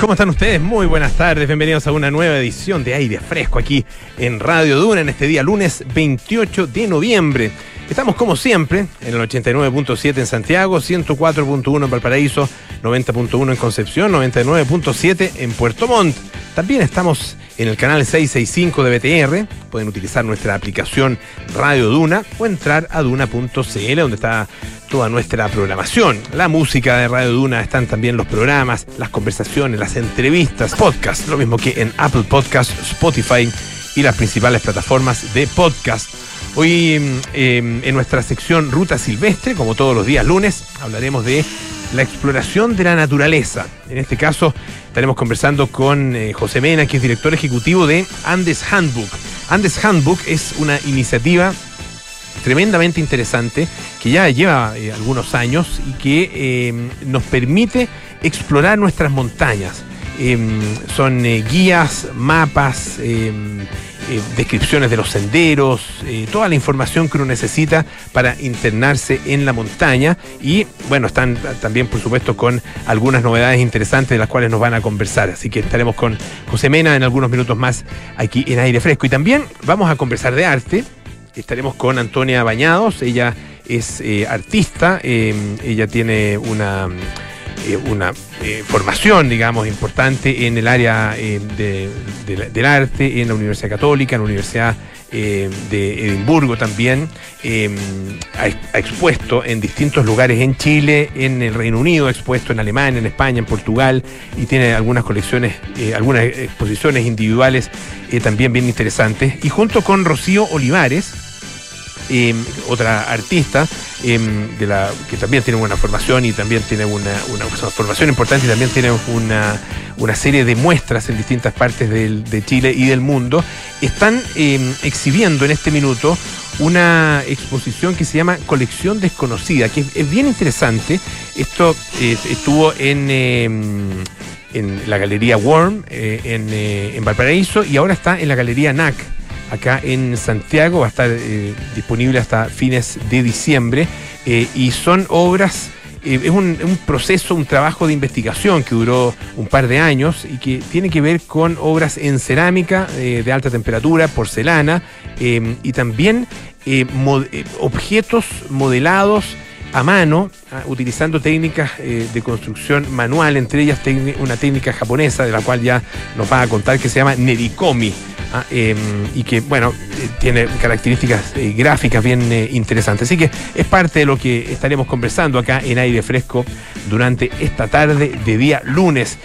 ¿Cómo están ustedes? Muy buenas tardes, bienvenidos a una nueva edición de Aire Fresco aquí en Radio Duna en este día lunes 28 de noviembre. Estamos como siempre en el 89.7 en Santiago, 104.1 en Valparaíso, 90.1 en Concepción, 99.7 en Puerto Montt. También estamos en el canal 665 de BTR. Pueden utilizar nuestra aplicación Radio Duna o entrar a duna.cl donde está toda nuestra programación. La música de Radio Duna están también los programas, las conversaciones, las entrevistas, podcast, lo mismo que en Apple Podcast, Spotify y las principales plataformas de podcast. Hoy em, en nuestra sección Ruta Silvestre, como todos los días lunes, hablaremos de la exploración de la naturaleza. En este caso estaremos conversando con eh, José Mena, que es director ejecutivo de Andes Handbook. Andes Handbook es una iniciativa tremendamente interesante que ya lleva eh, algunos años y que em, nos permite explorar nuestras montañas. Em, son eh, guías, mapas, eh, descripciones de los senderos, toda la información que uno necesita para internarse en la montaña y bueno, están también por supuesto con algunas novedades interesantes de las cuales nos van a conversar, así que estaremos con José Mena en algunos minutos más aquí en aire fresco. Y también vamos a conversar de arte estaremos con Antonia Bañados. Ella es eh, artista, em, ella tiene una, eh, una eh, formación, digamos, importante en el área del arte, en la Universidad Católica, en la Universidad em, de Edimburgo también. Ha, expuesto en distintos lugares en Chile, en el Reino Unido, ha expuesto en Alemania, en España, en Portugal, y tiene algunas colecciones, algunas exposiciones individuales también bien interesantes. Y junto con Rocío Olivares, Em, otra artista em, que también tiene una formación y también tiene una, formación importante y también tiene una, una serie de muestras en distintas partes de Chile y del mundo, están em, exhibiendo en este minuto una exposición que se llama Colección Desconocida, que es, bien interesante. Esto eh, estuvo en, en la Galería Worm eh, en, eh, en Valparaíso y ahora está en la Galería NAC acá en Santiago, va a estar disponible hasta fines de diciembre y son obras, eh, es un, proceso, un trabajo de investigación que duró un par de años y que tiene que ver con obras en cerámica de alta temperatura, porcelana y también objetos modelados a mano, ah, utilizando técnicas de construcción manual, entre ellas una técnica japonesa de la cual ya nos va a contar que se llama Nerikomi. Ah, em, y que, bueno, eh, tiene características eh, gráficas bien eh, interesantes. Así que es parte de lo que estaremos conversando acá en aire fresco durante esta tarde de día lunes.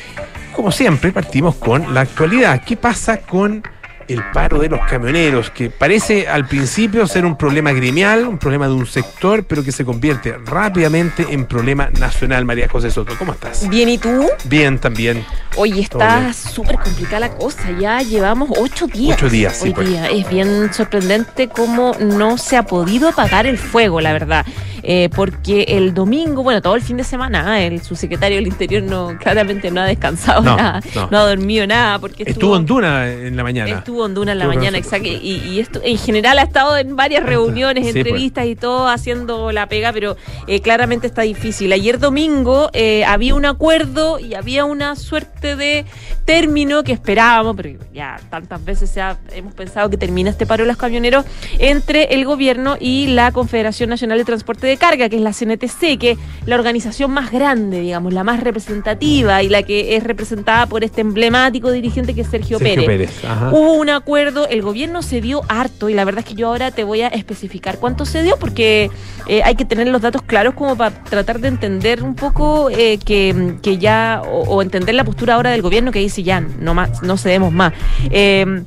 Como siempre, partimos con la actualidad. ¿Qué pasa con el paro de los camioneros, que parece al principio ser un problema gremial, un problema de un sector, pero que se convierte rápidamente en problema nacional. María José Soto, ¿cómo estás? Bien, ¿y tú? Bien, también. Hoy está súper complicada la cosa, ya llevamos ocho días. Ocho días, sí. Hoy pues. día. Es bien sorprendente cómo no se ha podido apagar el fuego, la verdad. Eh, porque el domingo, bueno, todo el fin de semana, el subsecretario del Interior no claramente no ha descansado nada, no. ha dormido nada. porque Estuvo, en Duna en la mañana. Estuvo en Duna en la mañana, exacto. Y, esto, en general ha estado en varias reuniones, pues. entrevistas y todo, haciendo la pega, pero eh, claramente está difícil. Ayer domingo eh, había un acuerdo y había una suerte de término que esperábamos, pero ya tantas veces se hemos pensado que termina este paro de los camioneros entre el gobierno y la Confederación Nacional de Transporte de carga, que es la CNTC, que es la organización más grande, digamos, la más representativa y la que es representada por este emblemático dirigente que es Sergio, Pérez. Hubo un acuerdo, el gobierno se dio harto y la verdad es que yo ahora te voy a especificar cuánto se dio porque eh, hay que tener los datos claros como para tratar de entender un poco eh, que, ya, o, entender la postura ahora del gobierno que dice ya, no más, no cedemos más. Eh,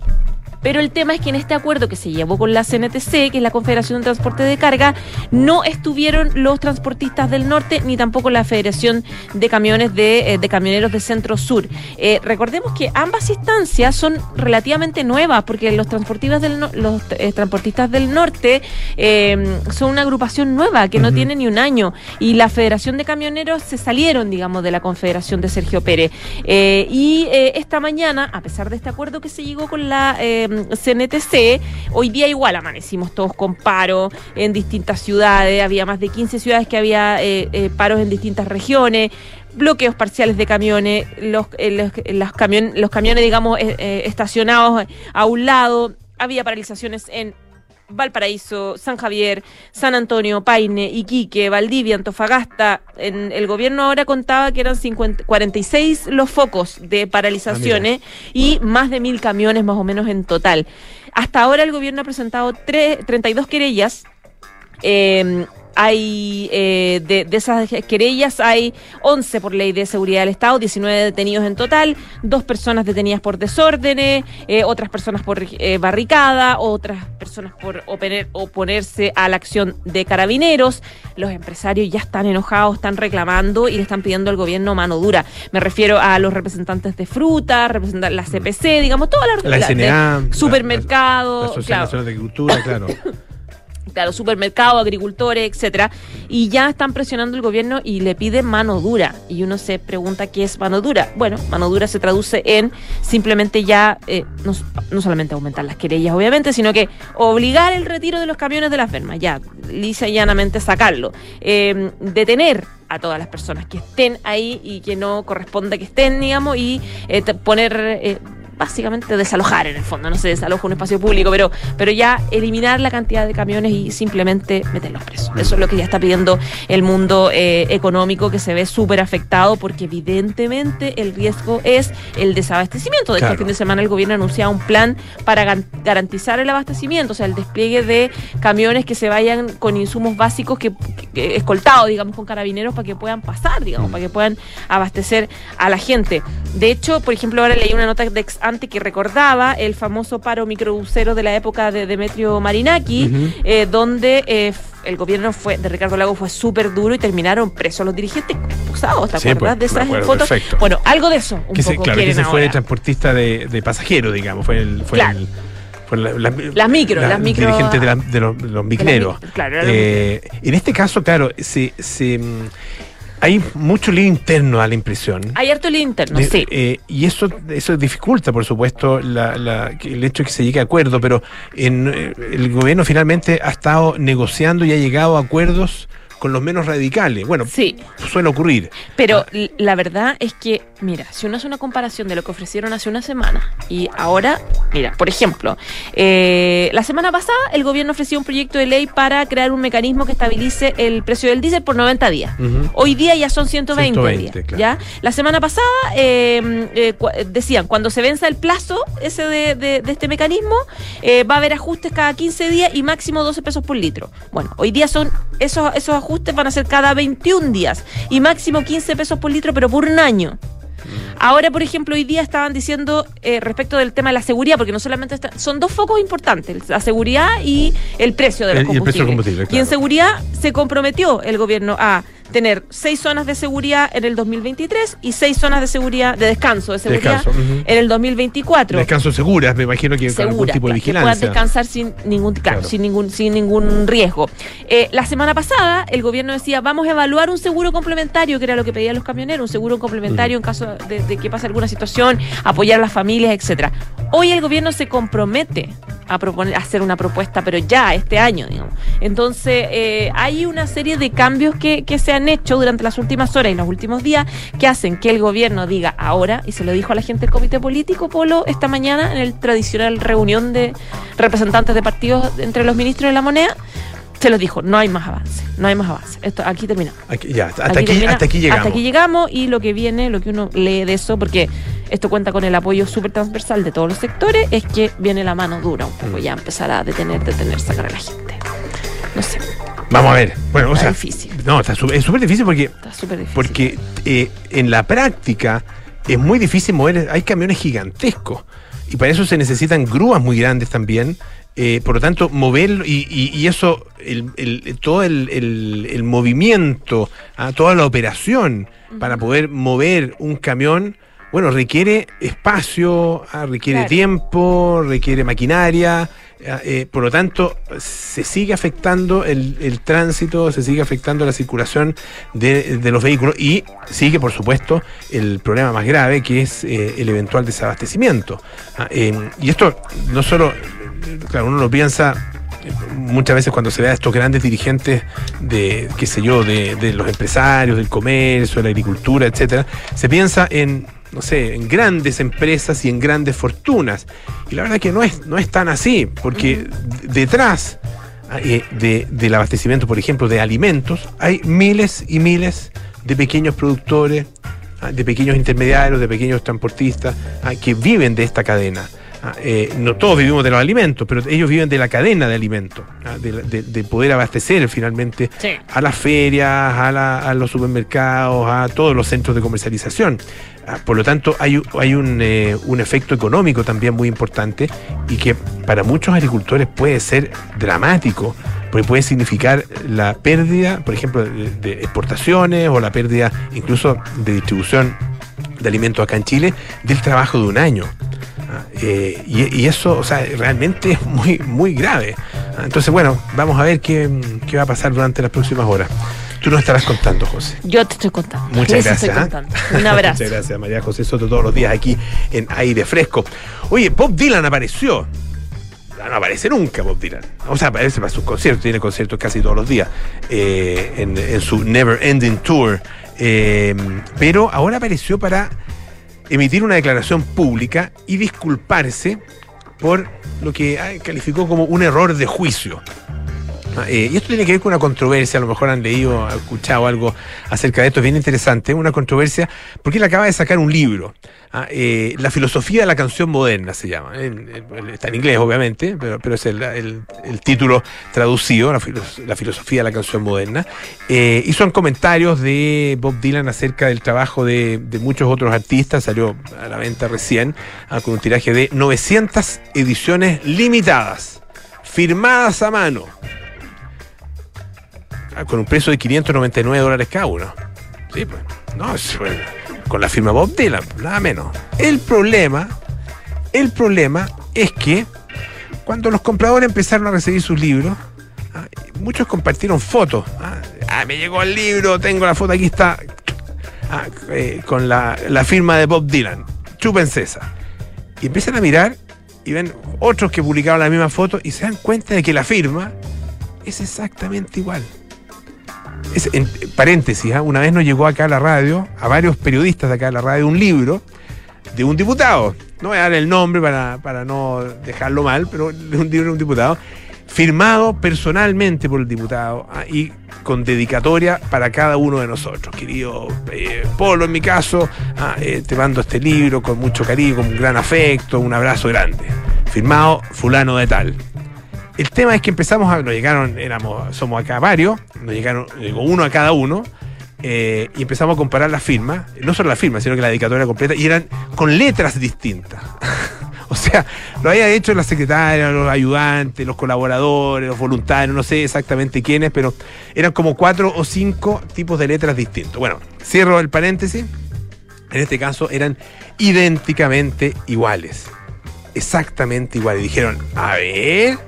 pero el tema es que en este acuerdo que se llevó con la CNTC, que es la Confederación de Transporte de Carga, no estuvieron los transportistas del norte ni tampoco la Federación de Camiones de, eh, Camioneros de Centro Sur. Eh, recordemos que ambas instancias son relativamente nuevas, porque los transportistas del, los, eh, transportistas del norte son una agrupación nueva que no tiene ni un año y la Federación de Camioneros se salieron, digamos, de la Confederación de Sergio Pérez. y esta mañana, a pesar de este acuerdo que se llegó con la CNTC, hoy día igual amanecimos todos con paro en distintas ciudades, había más de 15 ciudades que había eh, eh, paros en distintas regiones. bloqueos parciales de camiones, los, los, los camiones, digamos, estacionados a un lado, había paralizaciones en Valparaíso, San Javier, San Antonio, Paine, Iquique, Valdivia, Antofagasta. En, el gobierno ahora contaba que eran 46 los focos de paralizaciones ah, y más de mil camiones más o menos en total. Hasta ahora el gobierno ha presentado 32 querellas. Eh, hay eh, de, esas querellas hay 11 por ley de seguridad del Estado, 19 detenidos en total, dos personas detenidas por desórdenes, eh, otras personas por eh, barricada, otras personas por oponerse a la acción de carabineros. Los empresarios ya están enojados, están reclamando y le están pidiendo al gobierno mano dura. Me refiero a los representantes de fruta, representantes la CPC, digamos, toda la, la, la supermercado, la, Asociación Nacional de Agricultura, claro. claro, supermercados, agricultores, etcétera, y ya están presionando el gobierno y le piden mano dura. Y uno se pregunta qué es mano dura. Bueno, mano dura se traduce en simplemente ya, eh, no, solamente aumentar las querellas, obviamente, sino que obligar el retiro de los camiones de las fermas, ya, lisa y llanamente sacarlo. Eh, detener a todas las personas que estén ahí y que no corresponda que estén, digamos, y eh, poner básicamente desalojar en el fondo, no se desaloja un espacio público, pero, pero ya eliminar la cantidad de camiones y simplemente meterlos presos. Eso es lo que ya está pidiendo el mundo eh, económico que se ve súper afectado porque evidentemente el riesgo es el desabastecimiento. De hecho, el fin de semana el gobierno anunciaba un plan para garantizar el abastecimiento, o sea, el despliegue de camiones que se vayan con insumos básicos que, escoltados, digamos, con carabineros para que puedan pasar, digamos, mm. para que puedan abastecer a la gente. De hecho, por ejemplo, ahora leí una nota de ex que recordaba el famoso paro microbusero de la época de Demetrio Marinaki, eh, donde eh, el gobierno fue de Ricardo Lago fue súper duro y terminaron presos los dirigentes expulsados, ¿te acuerdas pues, de esas fotos? Bueno, algo de eso. Un poco claro, que se fue el transportista de, de pasajeros, digamos, fue el... Fue el las micro, las micro. Dirigentes de, de, los, de claro, eh, en este caso, claro, se, se hay mucho lío interno a la impresión. Hay harto lío interno, sí. Eh, y eso, eso dificulta, por supuesto, el hecho de que se llegue a acuerdo, pero en, eh, el gobierno finalmente ha estado negociando y ha llegado a acuerdos con los menos radicales. Bueno, sí. suele ocurrir. Pero ah. la verdad es que, mira, si uno hace una comparación de lo que ofrecieron hace una semana y ahora, mira, por ejemplo, eh, la semana pasada el gobierno ofreció un proyecto de ley para crear un mecanismo que estabilice el precio del diésel por 90 días. Hoy día ya son 120, días. ¿ya? La semana pasada em, eh, decían, cuando se venza el plazo ese de, este mecanismo, eh, va a haber ajustes cada 15 días y máximo 12 pesos por litro. Bueno, hoy día son esos, esos ajustes van a ser cada 21 días y máximo 15 pesos por litro, pero por un año. Ahora, por ejemplo, hoy día estaban diciendo eh, respecto del tema de la seguridad, porque no solamente son dos focos importantes, la seguridad y el precio de los combustibles. Y, y en seguridad se comprometió el gobierno a tener seis zonas de seguridad en el 2023 y seis zonas de seguridad, de descanso de seguridad en el 2024. Descanso seguras, me imagino que con algún tipo de vigilancia. Que puedan descansar sin ningún, sin ningún, sin ningún riesgo. Eh, la semana pasada el gobierno decía, vamos a evaluar un seguro complementario, que era lo que pedían los camioneros, un seguro complementario en caso de, que pase alguna situación, apoyar a las familias, etcétera. Hoy el gobierno se compromete a proponer, hacer una propuesta, pero ya este año, digamos. Entonces, eh, hay una serie de cambios que, que se han hecho durante las últimas horas y los últimos días que hacen que el gobierno diga ahora, y se lo dijo a la gente del comité político, Polo, esta mañana en el tradicional reunión de representantes de partidos entre los ministros de la moneda, se los dijo, no hay más avance, no hay más avance. Esto, aquí terminamos. ya, hasta aquí, llegamos. Hasta aquí llegamos y lo que viene, lo que uno lee de eso, porque esto cuenta con el apoyo súper transversal de todos los sectores, es que viene la mano dura un poco, mm. ya empezar a detener, detener, sacar a la gente. No sé. Vamos a ver. Bueno, o sea, difícil. No, está es súper difícil porque, está difícil. porque eh, en la práctica es muy difícil mover, hay camiones gigantescos y para eso se necesitan grúas muy grandes también. Eh, por lo tanto, moverlo y, y, eso, el, todo el, movimiento, ah, toda la operación para poder mover un camión, bueno, requiere espacio, ah, requiere tiempo, requiere maquinaria. Eh, por lo tanto, se sigue afectando el, tránsito, se sigue afectando la circulación de, los vehículos y sigue, por supuesto, el problema más grave que es eh, el eventual desabastecimiento. Ah, y esto no solo, claro, uno lo piensa muchas veces cuando se ve a estos grandes dirigentes de, qué sé yo, de, de los empresarios, del comercio, de la agricultura, etcétera, se piensa en no sé, en grandes empresas y en grandes fortunas. Y la verdad que no es, no es tan así, porque detrás eh, de, del abastecimiento, por ejemplo, de alimentos, hay miles y miles de pequeños productores, ah, de pequeños intermediarios, de pequeños transportistas ah, que viven de esta cadena. Ah, eh, no todos vivimos de los alimentos, pero ellos viven de la cadena de alimentos, de, poder abastecer finalmente a las ferias, a, a, los supermercados, a todos los centros de comercialización. Ah, por lo tanto, hay, hay eh, un, efecto económico también muy importante y que para muchos agricultores puede ser dramático, porque puede significar la pérdida, por ejemplo, de, exportaciones o la pérdida incluso de distribución de alimentos acá en Chile del trabajo de un año. Ah, eh, y, eso, o sea, realmente es muy, muy grave. Ah, entonces, bueno, vamos a ver qué, qué va a pasar durante las próximas horas. Tú nos estarás contando, José. Yo te estoy contando. Muchas gracias. ¿ah? Un abrazo. Muchas gracias, María José Soto, todos los días aquí en aire fresco. Oye, Bob Dylan apareció. No aparece nunca Bob Dylan. O sea, aparece para sus conciertos, tiene conciertos casi todos los días eh, en, su Never Ending Tour. Eh, pero ahora apareció para emitir una declaración pública y disculparse por lo que calificó como un error de juicio. Ah, eh, y esto tiene que ver con una controversia, a lo mejor han leído, han escuchado algo acerca de esto, es bien interesante, una controversia, porque él acaba de sacar un libro, ah, eh, La filosofía de la canción moderna se llama, está en inglés obviamente, pero, pero es el, título traducido, la, filosofía de la canción moderna, eh, y son comentarios de Bob Dylan acerca del trabajo de, muchos otros artistas, salió a la venta recién, ah, con un tiraje de 900 ediciones limitadas, firmadas a mano con un precio de 599 dólares cada uno. Sí, pues. No, con la firma Bob Dylan, nada menos. El problema, el problema es que cuando los compradores empezaron a recibir sus libros, ah, muchos compartieron fotos. Ah, ah, me llegó el libro, tengo la foto, aquí está, eh, con la, firma de Bob Dylan. Chupen César. Y empiezan a mirar y ven otros que publicaron la misma foto y se dan cuenta de que la firma es exactamente igual en paréntesis, ¿ah? una vez nos llegó acá a la radio, a varios periodistas de acá a la radio, un libro de un diputado. No voy a dar el nombre para, no dejarlo mal, pero de un libro de un diputado, firmado personalmente por el diputado ¿ah? y con dedicatoria para cada uno de nosotros. Querido eh, Polo, en mi caso, ¿ah? eh, te mando este libro con mucho cariño, con un gran afecto, un abrazo grande. Firmado fulano de tal. El tema es que empezamos a. Nos llegaron, éramos, somos acá varios, nos llegaron, uno a cada uno. Eh, y empezamos a comparar las firmas, no solo las firmas, sino que la dedicatoria completa, y eran con letras distintas. o sea, lo había hecho la secretaria, los ayudantes, los colaboradores, los voluntarios, no sé exactamente quiénes, pero eran como cuatro o cinco tipos de letras distintos. Bueno, cierro el paréntesis. En este caso eran idénticamente iguales. Exactamente iguales. dijeron, a ver,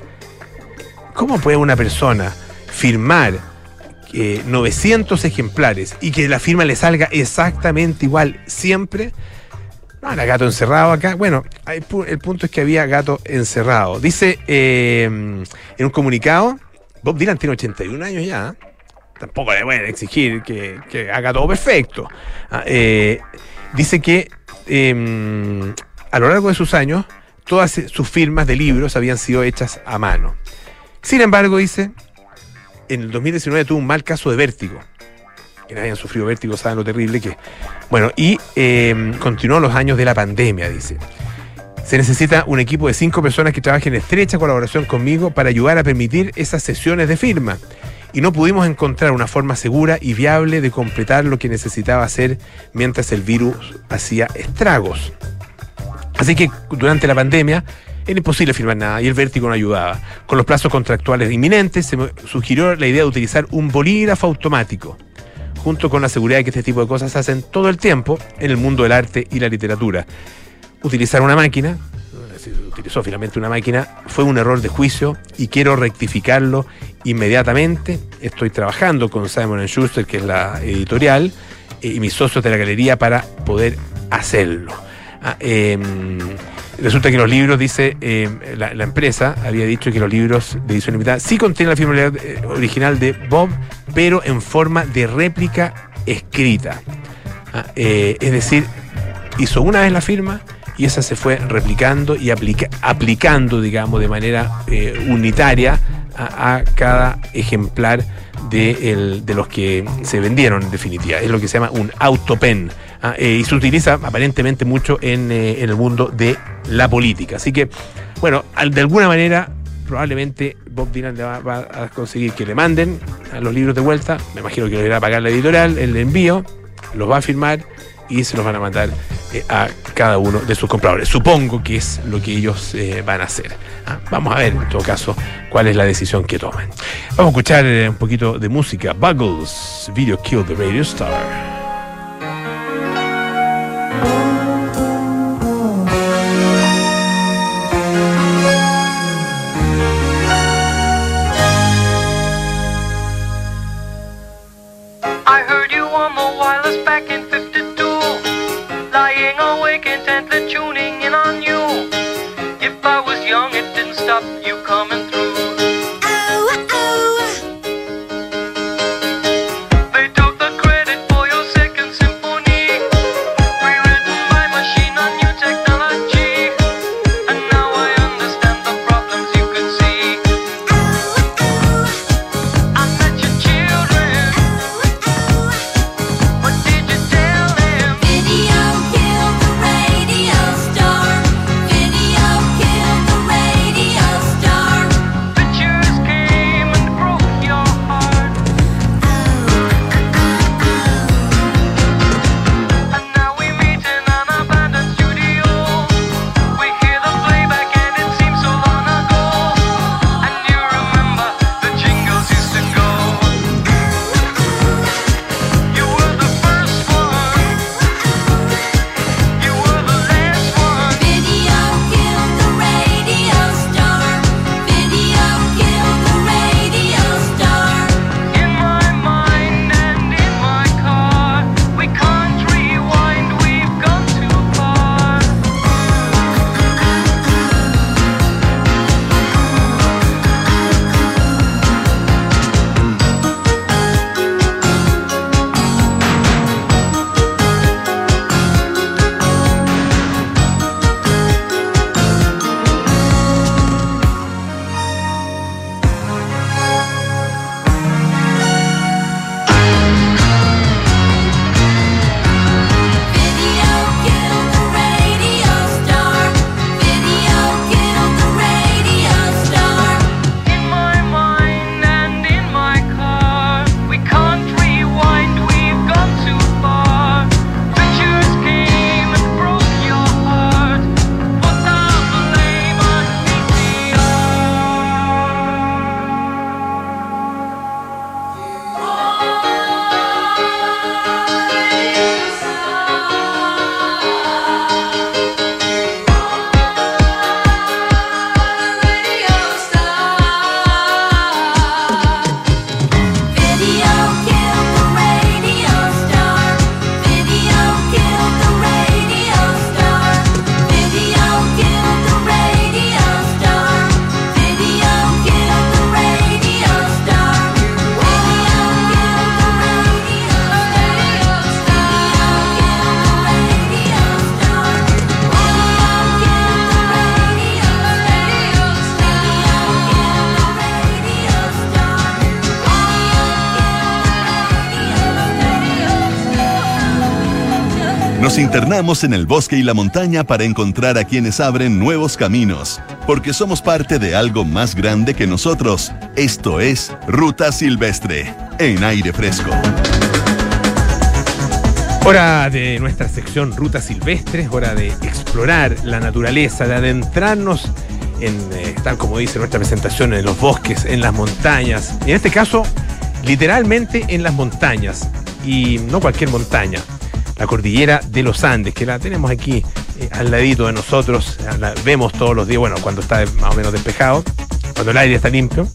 ¿Cómo puede una persona firmar 900 eh, ejemplares y que la firma le salga exactamente igual siempre? No, era gato encerrado acá. Bueno, el punto es que había gato encerrado. Dice eh, en un comunicado, Bob Dylan tiene 81 años ya. Tampoco le pueden exigir que, haga todo perfecto. Ah, eh, dice que em, a lo largo de sus años, todas sus firmas de libros habían sido hechas a mano. Sin embargo, dice, en el 2019 tuvo un mal caso de vértigo. Quienes hayan sufrido vértigo saben lo terrible que. Bueno, y em, continuó los años de la pandemia, dice. Se necesita un equipo de cinco personas que trabajen en estrecha colaboración conmigo para ayudar a permitir esas sesiones de firma. Y no pudimos encontrar una forma segura y viable de completar lo que necesitaba hacer mientras el virus hacía estragos. Así que durante la pandemia era imposible firmar nada y el vértigo no ayudaba. Con los plazos contractuales inminentes se me sugirió la idea de utilizar un bolígrafo automático, junto con la seguridad de que este tipo de cosas se hacen todo el tiempo en el mundo del arte y la literatura. Utilizar una máquina, se utilizó finalmente una máquina, fue un error de juicio y quiero rectificarlo inmediatamente. Estoy trabajando con Simon Schuster, que es la editorial, y mis socios de la galería para poder hacerlo. Ah, em, Resulta que los libros, dice eh, la, empresa, había dicho que los libros de edición limitada sí contienen la firma eh, original de Bob, pero en forma de réplica escrita. Ah, eh, es decir, hizo una vez la firma y esa se fue replicando y aplicando, digamos, de manera unitaria a, cada ejemplar de, los que se vendieron en definitiva. Es lo que se llama un autopen. Ah, eh, y se utiliza aparentemente mucho en, eh, en, el mundo de la política. Así que, bueno, de alguna manera, probablemente Bob Dylan va, va, a conseguir que le manden a los libros de vuelta. Me imagino que le irá a pagar la editorial, el envío, los va a firmar y se los van a mandar eh, a cada uno de sus compradores. Supongo que es lo que ellos van a hacer. Ah, vamos a ver, en todo caso, cuál es la decisión que toman. Vamos a escuchar un poquito de música. Buggles, Video Kill the Radio Star. Nos internamos en el bosque y la montaña para encontrar a quienes abren nuevos caminos, porque somos parte de algo más grande que nosotros. Esto es Ruta Silvestre, en aire fresco. Hora de nuestra sección Ruta Silvestre, hora de explorar la naturaleza, de adentrarnos en, eh, tal como dice nuestra presentación, en los bosques, en las montañas, en este caso, literalmente en las montañas, y no cualquier montaña, la cordillera de los Andes, que la tenemos aquí eh, al ladito de nosotros, la vemos todos los días, bueno, cuando está más o menos despejado, cuando el aire está limpio,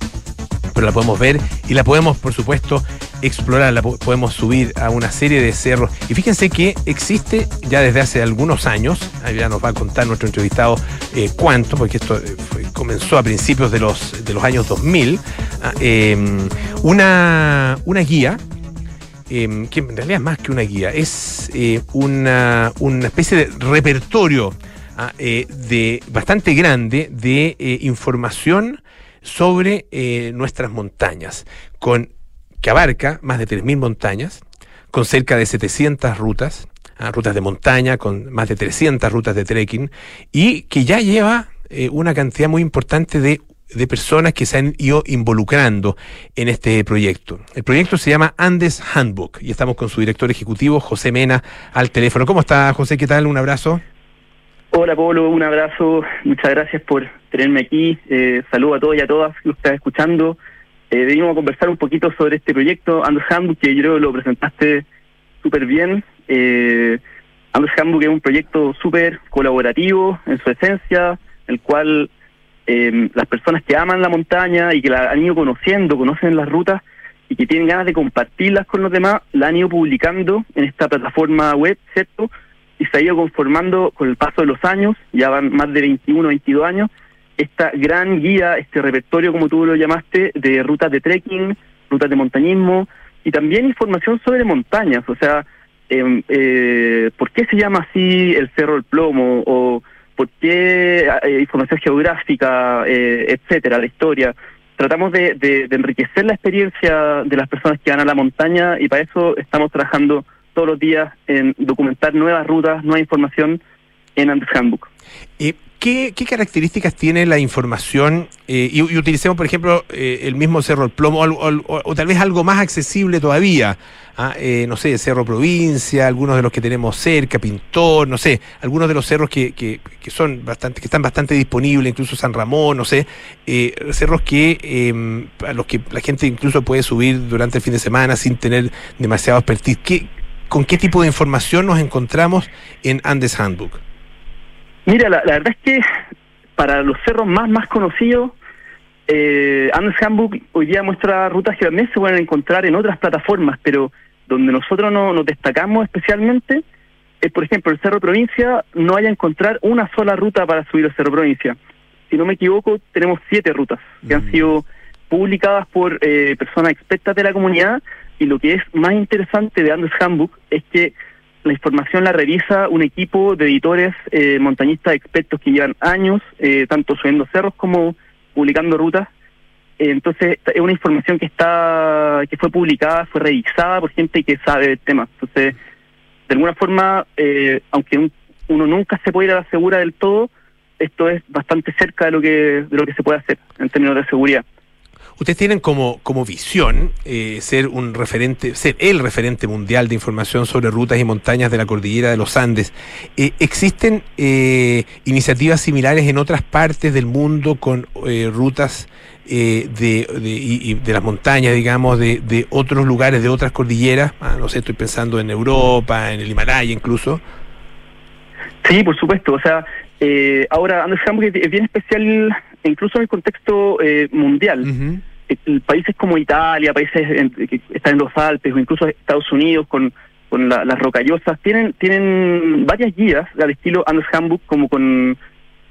pero la podemos ver y la podemos, por supuesto, explorarla, podemos subir a una serie de cerros. Y fíjense que existe ya desde hace algunos años, ya nos va a contar nuestro entrevistado eh, cuánto, porque esto eh, comenzó a principios de los, de los años 2000, ah, em, una, una guía em, que en realidad es más que una guía, es eh, una, una, especie de repertorio ah, de, bastante grande de información sobre nuestras montañas, con que abarca más de 3.000 montañas, con cerca de 700 rutas, ah, rutas de montaña, con más de 300 rutas de trekking, y que ya lleva eh, una cantidad muy importante de, de, personas que se han ido involucrando en este proyecto. El proyecto se llama Andes Handbook y estamos con su director ejecutivo, José Mena, al teléfono. ¿Cómo está, José? ¿Qué tal? Un abrazo. Hola, Pablo, un abrazo. Muchas gracias por tenerme aquí. Eh, saludo a todos y a todas que están escuchando. Eh, venimos a conversar un poquito sobre este proyecto, Anders Handbook, que yo creo que lo presentaste súper bien. Eh, Anders Handbook es un proyecto súper colaborativo en su esencia, el cual eh, las personas que aman la montaña y que la han ido conociendo, conocen las rutas y que tienen ganas de compartirlas con los demás, la han ido publicando en esta plataforma web, ¿cierto? Y se ha ido conformando con el paso de los años, ya van más de 21, 22 años, esta gran guía, este repertorio, como tú lo llamaste, de rutas de trekking, rutas de montañismo y también información sobre montañas, o sea, em, eh, ¿por qué se llama así el Cerro del Plomo? o por qué eh, información geográfica, eh, etcétera, la historia. Tratamos de, de, enriquecer la experiencia de las personas que van a la montaña y para eso estamos trabajando todos los días en documentar nuevas rutas, nueva información en Andes Handbook. Y ¿Qué, características tiene la información? Eh, y, utilicemos, por ejemplo, eh, el mismo Cerro El Plomo o, tal vez algo más accesible todavía. ¿ah? Eh, no sé, Cerro Provincia, algunos de los que tenemos cerca, Pintor, no sé, algunos de los cerros que, que, son bastante, que están bastante disponibles, incluso San Ramón, no sé, cerros que em, a los que la gente incluso puede subir durante el fin de semana sin tener demasiado expertise. ¿Qué, ¿Con qué tipo de información nos encontramos en Andes Handbook? Mira, la, verdad es que para los cerros más más conocidos, eh, Andes Handbook hoy día muestra rutas que también se pueden encontrar en otras plataformas, pero donde nosotros no, nos destacamos especialmente es, por ejemplo, el Cerro Provincia, no hay a encontrar una sola ruta para subir al Cerro Provincia. Si no me equivoco, tenemos siete rutas que han mm. sido publicadas por eh, personas expertas de la comunidad y lo que es más interesante de Andes Handbook es que la información la revisa un equipo de editores eh, montañistas expertos que llevan años, eh, tanto subiendo cerros como publicando rutas. Eh, entonces, es una información que está que fue publicada, fue revisada por gente que sabe del tema. Entonces, de alguna forma, aunque uno nunca se puede ir a la segura del todo, esto es bastante cerca de lo que de lo que se puede hacer en términos de seguridad. Ustedes tienen como, como visión eh, ser un referente, ser el referente mundial de información sobre rutas y montañas de la cordillera de los Andes. Eh, ¿Existen eh, iniciativas similares en otras partes del mundo con rutas de, de, de las montañas, digamos, de, de otros lugares, de otras cordilleras? Ah, no sé, estoy pensando en Europa, en el Himalaya incluso. Sí, por supuesto. O sea, ahora Andrés es bien especial incluso en el contexto eh, mundial. países como Italia, países que están en los Alpes o incluso Estados Unidos con, con las rocallosas, tienen tienen varias guías al estilo Anders Handbook, como con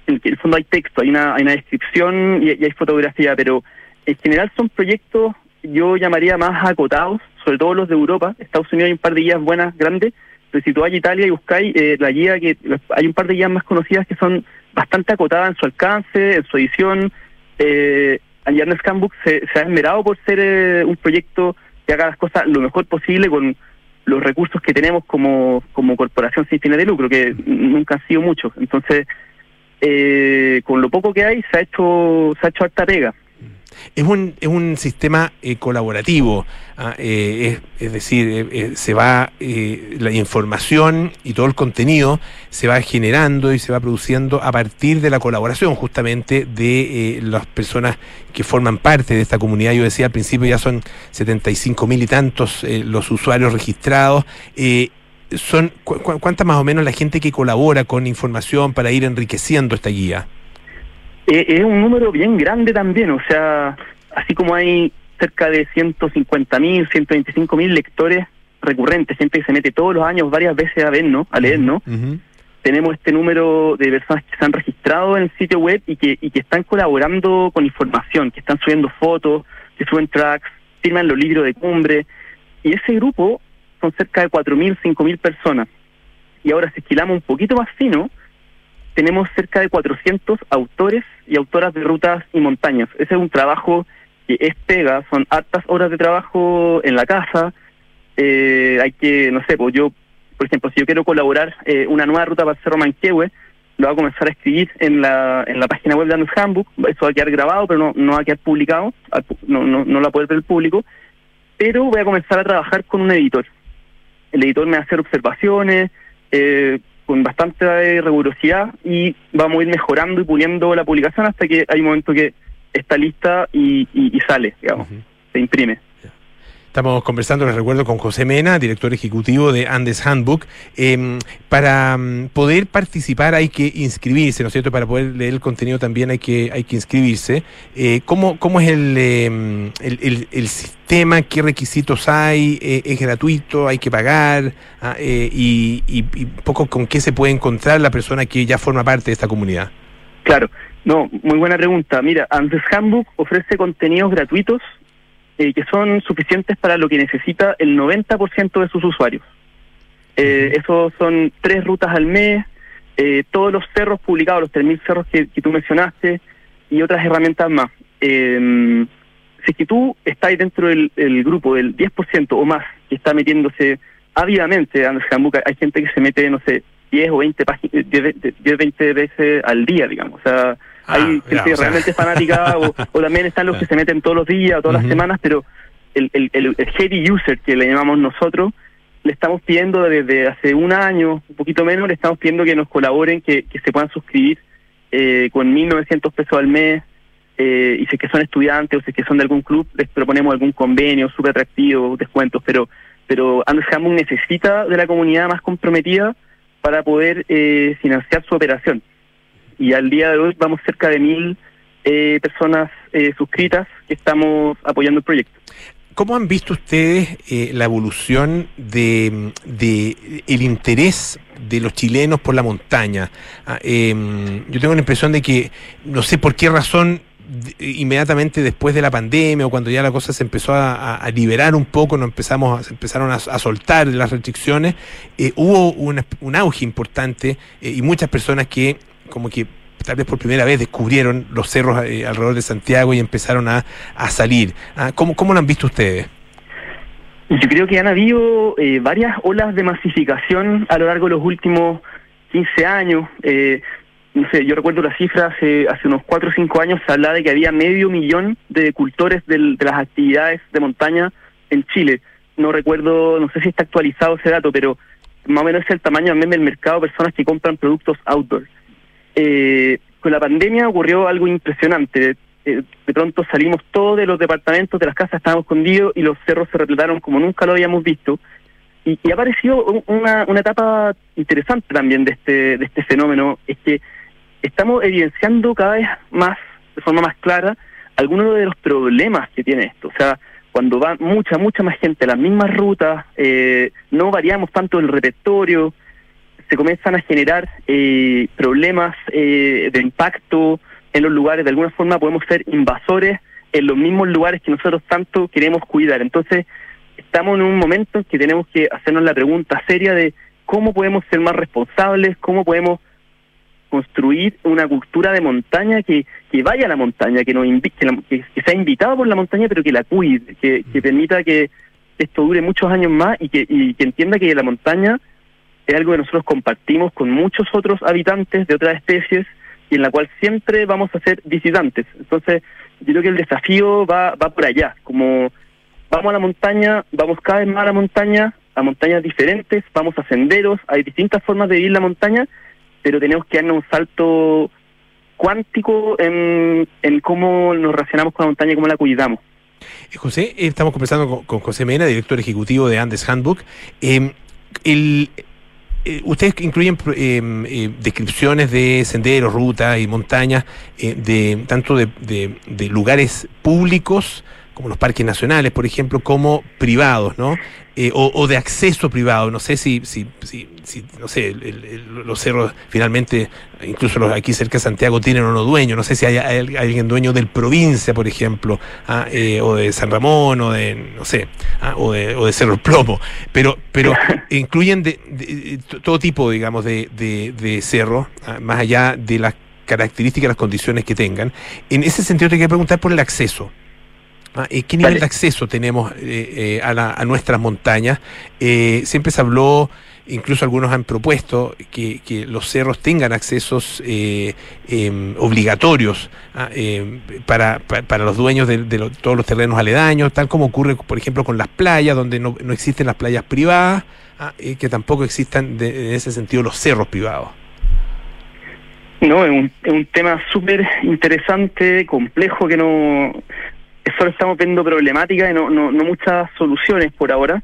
en el fondo hay texto, hay una, hay una descripción y, hay fotografía, pero en general son proyectos, yo llamaría más acotados, sobre todo los de Europa. Estados Unidos hay un par de guías buenas, grandes, si tú Italia y buscáis eh, la guía, que hay un par de guías más conocidas que son bastante acotada en su alcance, en su edición. Eh, Ernest Handbook se, se, ha esmerado por ser eh, un proyecto que haga las cosas lo mejor posible con los recursos que tenemos como, como corporación sin fines de lucro, que nunca han sido muchos. Entonces, eh, con lo poco que hay, se ha hecho, se ha hecho harta pega. Es un, es un sistema eh, colaborativo, ah, eh, es, decir, eh, se va la información y todo el contenido se va generando y se va produciendo a partir de la colaboración justamente de las personas que forman parte de esta comunidad. Yo decía al principio ya son 75 mil y tantos los usuarios registrados son cuánta más o menos la gente que colabora con información para ir enriqueciendo esta guía. Eh, es un número bien grande también, o sea, así como hay cerca de 150 mil, 125 mil lectores recurrentes, gente que se mete todos los años varias veces a ver, ¿no? A leer, ¿no? Tenemos este número de personas que se han registrado en el sitio web y que, y que están colaborando con información, que están subiendo fotos, que suben tracks, firman los libros de cumbre. Y ese grupo son cerca de 4.000, 5.000 personas. Y ahora si esquilamos un poquito más fino, tenemos cerca de 400 autores y autoras de rutas y montañas. Ese es un trabajo que es pega, son hartas horas de trabajo en la casa. Eh, hay que, no sé, pues yo, por ejemplo, si yo quiero colaborar eh, una nueva ruta para Cerro Manquehue, lo voy a comenzar a escribir en la, en la página web de Andrés Handbook. Eso va a quedar grabado, pero no, no va a quedar publicado, no, no, no lo va ver el público. Pero voy a comenzar a trabajar con un editor. El editor me va a hacer observaciones, eh, con bastante rigurosidad y vamos a ir mejorando y puliendo la publicación hasta que hay un momento que está lista y, sale, digamos, se imprime. Estamos conversando, les recuerdo, con José Mena, director ejecutivo de Andes Handbook. Em, para mm, poder participar hay que inscribirse, ¿no es cierto? Para poder leer el contenido también hay que, hay que inscribirse. Eh, ¿cómo, ¿Cómo es em, el, el, sistema? ¿Qué requisitos hay? Eh, ¿Es gratuito? ¿Hay que pagar? Ah, eh, y, y, poco con qué se puede encontrar la persona que ya forma parte de esta comunidad. Claro, no, muy buena pregunta. Mira, Andes Handbook ofrece contenidos gratuitos eh, que son suficientes para lo que necesita el 90% de sus usuarios. Eh, esos son tres rutas al mes, eh, todos los cerros publicados, los 3.000 cerros que, tú mencionaste y otras herramientas más. Eh, si es que tú estás dentro del, grupo del 10% o más que está metiéndose ávidamente a Handbook, hay gente que se mete, no sé, 10 o 20, 10, 20 veces al día, digamos. O sea, hay ah, gente realmente fanática o, también están los que se meten todos los días o todas las semanas, pero el, el, el, heavy user que le llamamos nosotros, le estamos pidiendo desde hace un año, un poquito menos, le estamos pidiendo que nos colaboren, que, que se puedan suscribir eh, con 1.900 pesos al mes. Eh, y si es que son estudiantes o si es que son de algún club, les proponemos algún convenio súper atractivo, descuentos, pero pero Andrés Hammond necesita de la comunidad más comprometida para poder eh, financiar su operación y al día de hoy vamos cerca de mil eh, personas eh, suscritas que estamos apoyando el proyecto. ¿Cómo han visto ustedes eh, la evolución de, el interés de los chilenos por la montaña? Ah, em, yo tengo la impresión de que no sé por qué razón inmediatamente después de la pandemia o cuando ya la cosa se empezó a, liberar un poco, nos empezamos, empezaron a, soltar las restricciones, hubo un auge importante y muchas personas que como que tal vez por primera vez descubrieron los cerros eh, alrededor de Santiago y empezaron a, a salir. Ah, ¿Cómo, ¿Cómo lo han visto ustedes? Yo creo que han habido eh, varias olas de masificación a lo largo de los últimos 15 años. Eh, no sé, yo recuerdo la cifra hace, hace unos 4 o 5 años se hablaba de que había medio millón de cultores de las actividades de montaña en Chile. No recuerdo, no sé si está actualizado ese dato, pero más o menos es el tamaño también del mercado de personas que compran productos outdoor. Eh, con la pandemia ocurrió algo impresionante. Eh, de pronto salimos todos de los departamentos, de las casas estábamos escondidos y los cerros se repletaron como nunca lo habíamos visto. Y, y apareció una, una etapa interesante también de este, de este fenómeno, es que estamos evidenciando cada vez más, de forma más clara, algunos de los problemas que tiene esto. O sea, cuando va mucha, mucha más gente a las mismas rutas, eh, no variamos tanto el repertorio, se comienzan a generar eh, problemas eh, de impacto en los lugares. De alguna forma podemos ser invasores en los mismos lugares que nosotros tanto queremos cuidar. Entonces, estamos en un momento en que tenemos que hacernos la pregunta seria de cómo podemos ser más responsables, cómo podemos construir una cultura de montaña que, que vaya a la montaña, que, nos que, que, sea invitado por la montaña, pero que la cuide, que, que permita que esto dure muchos años más y que, y que entienda que la montaña es algo que nosotros compartimos con muchos otros habitantes de otras especies y en la cual siempre vamos a ser visitantes. Entonces, yo creo que el desafío va, va por allá, como vamos a la montaña, vamos cada vez más a la montaña, a montañas diferentes, vamos a senderos, hay distintas formas de vivir la montaña, pero tenemos que darnos un salto cuántico en, en cómo nos relacionamos con la montaña y cómo la cuidamos. Eh, José, eh, estamos conversando con, José Mena, director ejecutivo de Andes Handbook. Eh, el, eh, ustedes incluyen em, eh, descripciones de senderos, rutas y montañas, eh, de tanto de, lugares públicos como los parques nacionales, por ejemplo, como privados, ¿no? Eh, o, de acceso privado. No sé si, si, si, no sé, los cerros finalmente, incluso los aquí cerca de Santiago, tienen o no dueño. No sé si hay, alguien dueño del provincia, por ejemplo, ah, eh, o de San Ramón, o de, no sé, ah, o, de, o de Cerro Plomo. Pero, pero incluyen de, todo tipo, digamos, de, de, cerros, ah, más allá de las características, las condiciones que tengan. En ese sentido, te quería preguntar por el acceso. Ah, ¿Qué nivel de acceso tenemos eh, eh, a, nuestras montañas? Eh, siempre se habló, incluso algunos han propuesto que, los cerros tengan accesos em, obligatorios ah, em, para, los dueños de, todos los terrenos aledaños, tal como ocurre, por ejemplo, con las playas, donde no, existen las playas privadas, ah, que tampoco existan en ese sentido los cerros privados. No, es un, es un tema súper interesante, complejo, que no, solo estamos viendo problemáticas y no, no, no muchas soluciones por ahora.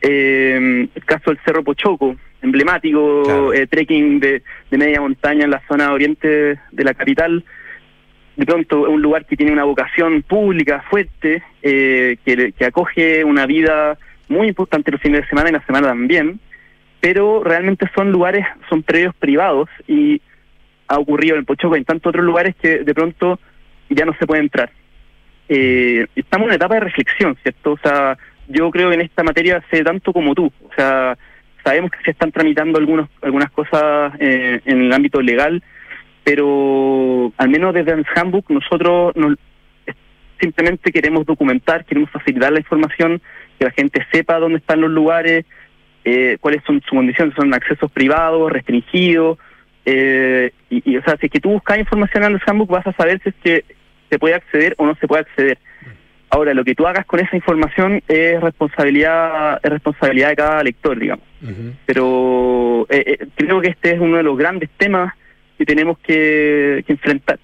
Eh, el caso del Cerro Pochoco, emblemático, eh, trekking de, media montaña en la zona oriente de la capital. De pronto es un lugar que tiene una vocación pública fuerte, eh, que, que acoge una vida muy importante los fines de semana y la semana también, pero realmente son lugares, son predios privados y ha ocurrido en Pochoco y en tantos otros lugares que de pronto ya no se puede entrar eh, estamos en una etapa de reflexión, ¿cierto? O sea, yo creo que en esta materia sé tanto como tú. O sea, sabemos que se están tramitando algunos, algunas cosas eh, en el ámbito legal, pero al menos desde el handbook nosotros nos, simplemente queremos documentar, queremos facilitar la información, que la gente sepa dónde están los lugares, eh, cuáles son sus condiciones, son accesos privados, restringidos, eh, y, o sea, si es que tú buscas información en el handbook vas a saber si es que se puede acceder o no se puede acceder. Ahora, lo que tú hagas con esa información es responsabilidad, es responsabilidad de cada lector, digamos. Pero eh, eh, creo que este es uno de los grandes temas que tenemos que, enfrentar.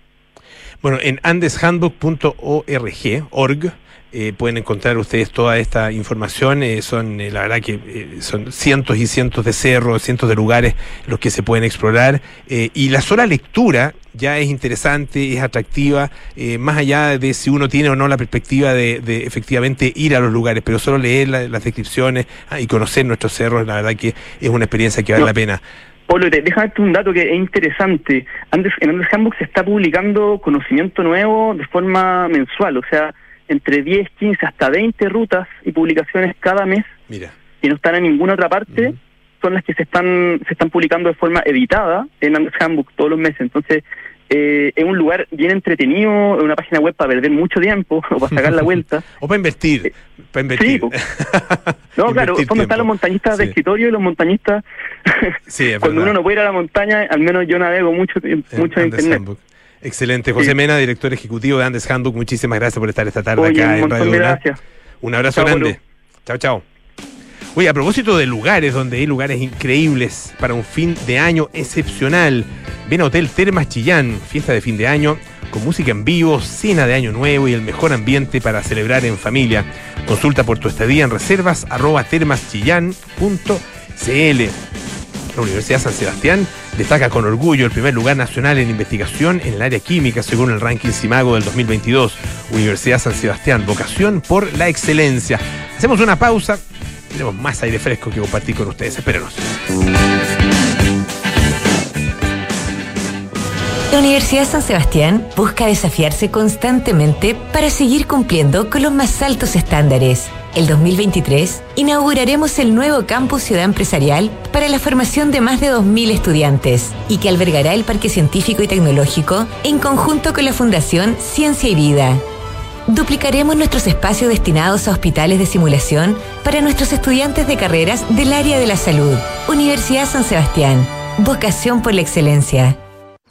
Bueno, en andeshandbook.org, org, eh, pueden encontrar ustedes toda esta información. Eh, son, eh, la verdad que son cientos y cientos de cerros, cientos de lugares los que se pueden explorar. y la sola lectura ya es interesante, es atractiva, más allá de si uno tiene o no la perspectiva de, efectivamente ir a los lugares, pero solo leer las descripciones ah, y conocer nuestros cerros, la verdad que es una experiencia que vale la pena. Polo, déjame un dato que es interesante. Antes, en Andes Handbook se está publicando conocimiento nuevo de forma mensual, o sea, entre 10, 15, hasta 20 rutas y publicaciones cada mes Mira. que no están en ninguna otra parte, son las que se están se están publicando de forma editada en Handbook todos los meses. Entonces, eh, es un lugar bien entretenido, es una página web para perder mucho tiempo o para sacar la vuelta. o para invertir. Eh, para invertir. no, claro, cuando están los montañistas de escritorio y los montañistas, cuando uno no puede ir a la montaña, al menos yo navego mucho, mucho en, internet. Excelente. José Mena, director ejecutivo de Andes Handbook, muchísimas gracias por estar esta tarde acá en Radio gracias. Un abrazo grande. Chao, chao. Oye, a propósito de lugares donde hay lugares increíbles para un fin de año excepcional, ven a Hotel Termas Chillán, fiesta de fin de año, con música en vivo, cena de año nuevo y el mejor ambiente para celebrar en familia. Consulta por tu estadía en reservas arroba termaschillán.cl. La Universidad San Sebastián destaca con orgullo el primer lugar nacional en investigación en el área química según el ranking CIMAGO del 2022. Universidad San Sebastián, vocación por la excelencia. Hacemos una pausa, tenemos más aire fresco que compartir con ustedes. Espérenos. La Universidad San Sebastián busca desafiarse constantemente para seguir cumpliendo con los más altos estándares el 2023, inauguraremos el nuevo campus Ciudad Empresarial para la formación de más de 2.000 estudiantes y que albergará el Parque Científico y Tecnológico en conjunto con la Fundación Ciencia y Vida. Duplicaremos nuestros espacios destinados a hospitales de simulación para nuestros estudiantes de carreras del área de la salud. Universidad San Sebastián. Vocación por la excelencia.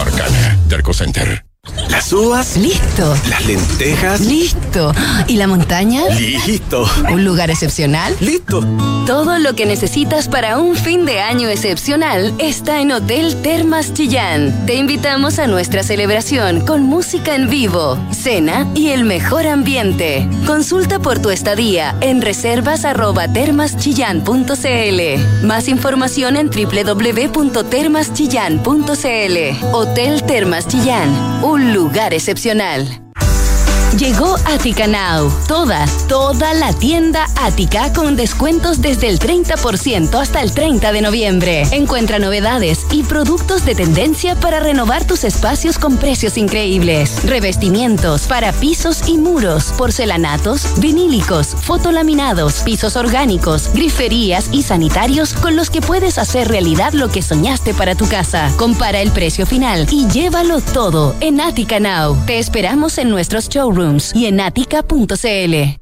Arcana, Darko Center. Las uvas. Listo. Las lentejas. Listo. ¿Y la montaña? Listo. ¿Un lugar excepcional? Listo. Todo lo que necesitas para un fin de año excepcional está en Hotel Termas Chillán. Te invitamos a nuestra celebración con música en vivo, cena y el mejor ambiente. Consulta por tu estadía en reservas@termaschillán.cl. Más información en www.termaschillán.cl. Hotel Termas Chillán, un lugar excepcional. Llegó Attica Now. Toda, toda la tienda Attica con descuentos desde el 30% hasta el 30 de noviembre. Encuentra novedades y productos de tendencia para renovar tus espacios con precios increíbles. Revestimientos para pisos y muros, porcelanatos, vinílicos, fotolaminados, pisos orgánicos, griferías y sanitarios con los que puedes hacer realidad lo que soñaste para tu casa. Compara el precio final y llévalo todo en Attica Now. Te esperamos en nuestros showrooms y en atica.cl.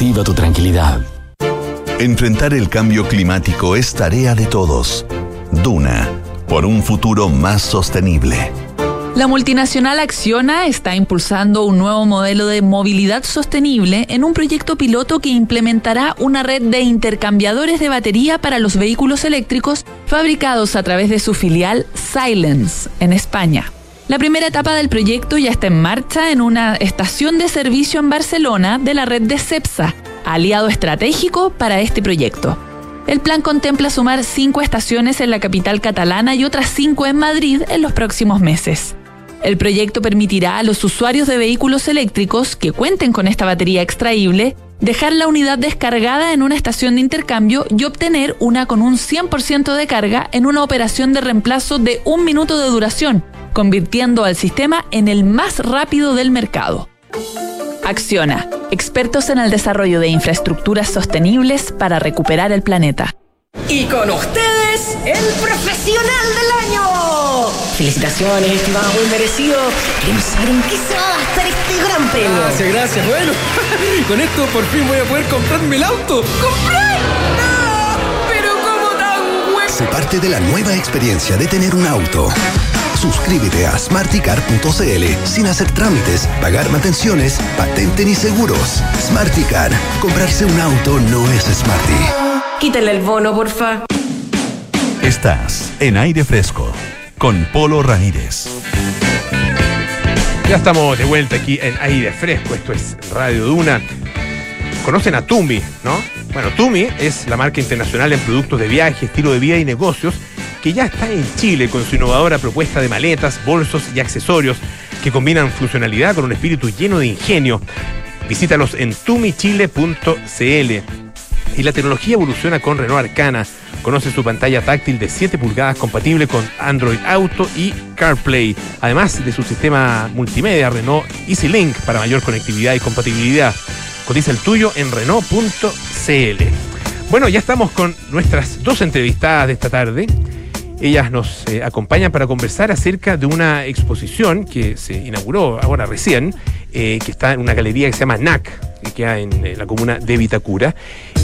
tu tranquilidad. Enfrentar el cambio climático es tarea de todos. Duna, por un futuro más sostenible. La multinacional Acciona está impulsando un nuevo modelo de movilidad sostenible en un proyecto piloto que implementará una red de intercambiadores de batería para los vehículos eléctricos fabricados a través de su filial Silence en España. La primera etapa del proyecto ya está en marcha en una estación de servicio en Barcelona de la red de CEPSA, aliado estratégico para este proyecto. El plan contempla sumar cinco estaciones en la capital catalana y otras cinco en Madrid en los próximos meses. El proyecto permitirá a los usuarios de vehículos eléctricos que cuenten con esta batería extraíble dejar la unidad descargada en una estación de intercambio y obtener una con un 100% de carga en una operación de reemplazo de un minuto de duración, convirtiendo al sistema en el más rápido del mercado. Acciona, expertos en el desarrollo de infraestructuras sostenibles para recuperar el planeta. Y con ustedes, el profesional del año. Felicitaciones, estimado, muy merecido. Queremos saber en qué se va a gastar este gran premio. Gracias, gracias. Bueno, con esto por fin voy a poder comprarme el auto. ¡Comprar! ¡No! Pero como tan bueno. Se parte de la nueva experiencia de tener un auto. Suscríbete a smarticar.cl sin hacer trámites, pagar mantenciones, patente ni seguros. Smarticar. Comprarse un auto no es smarty. Quítale el bono, porfa. Estás en aire fresco con Polo Ramírez. Ya estamos de vuelta aquí en aire fresco. Esto es Radio Duna. Conocen a Tumi, ¿no? Bueno, Tumi es la marca internacional en productos de viaje, estilo de vida y negocios que ya está en Chile con su innovadora propuesta de maletas, bolsos y accesorios que combinan funcionalidad con un espíritu lleno de ingenio. Visítalos en tumichile.cl. Y la tecnología evoluciona con Renault Arcana. Conoce su pantalla táctil de 7 pulgadas compatible con Android Auto y CarPlay, además de su sistema multimedia Renault EasyLink para mayor conectividad y compatibilidad. Cotiza el tuyo en Renault.cl. Bueno, ya estamos con nuestras dos entrevistadas de esta tarde. Ellas nos eh, acompañan para conversar acerca de una exposición que se inauguró ahora recién, eh, que está en una galería que se llama NAC, que queda en eh, la comuna de Vitacura.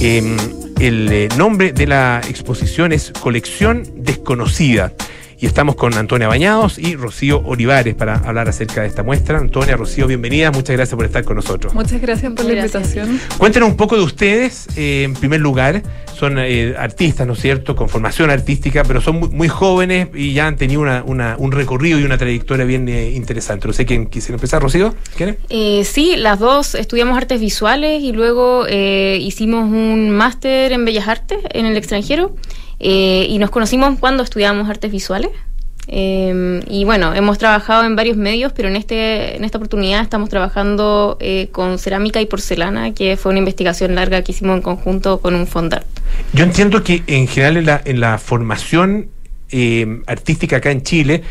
Em, el nombre de la exposición es Colección Desconocida. Y estamos con Antonia Bañados y Rocío Olivares para hablar acerca de esta muestra. Antonia, Rocío, bienvenidas. Muchas gracias por estar con nosotros. Muchas gracias por la invitación. Cuéntenos un poco de ustedes. eh, en primer lugar, son eh, artistas, ¿no es cierto?, con formación artística, pero son muy, muy jóvenes y ya han tenido una- una- un recorrido y una trayectoria bien eh, interesante. No sé quién quisiera empezar, Rocío. ¿Quieren? Eh, sí, las dos estudiamos artes visuales y luego eh, hicimos un máster en Bellas Artes en el extranjero eh, y nos conocimos cuando estudiábamos artes visuales. Eh, y bueno, hemos trabajado en varios medios, pero en, este, en esta oportunidad estamos trabajando eh, con cerámica y porcelana, que fue una investigación larga que hicimos en conjunto con un fondar. Yo entiendo que en general en la, en la formación eh, artística acá en Chile,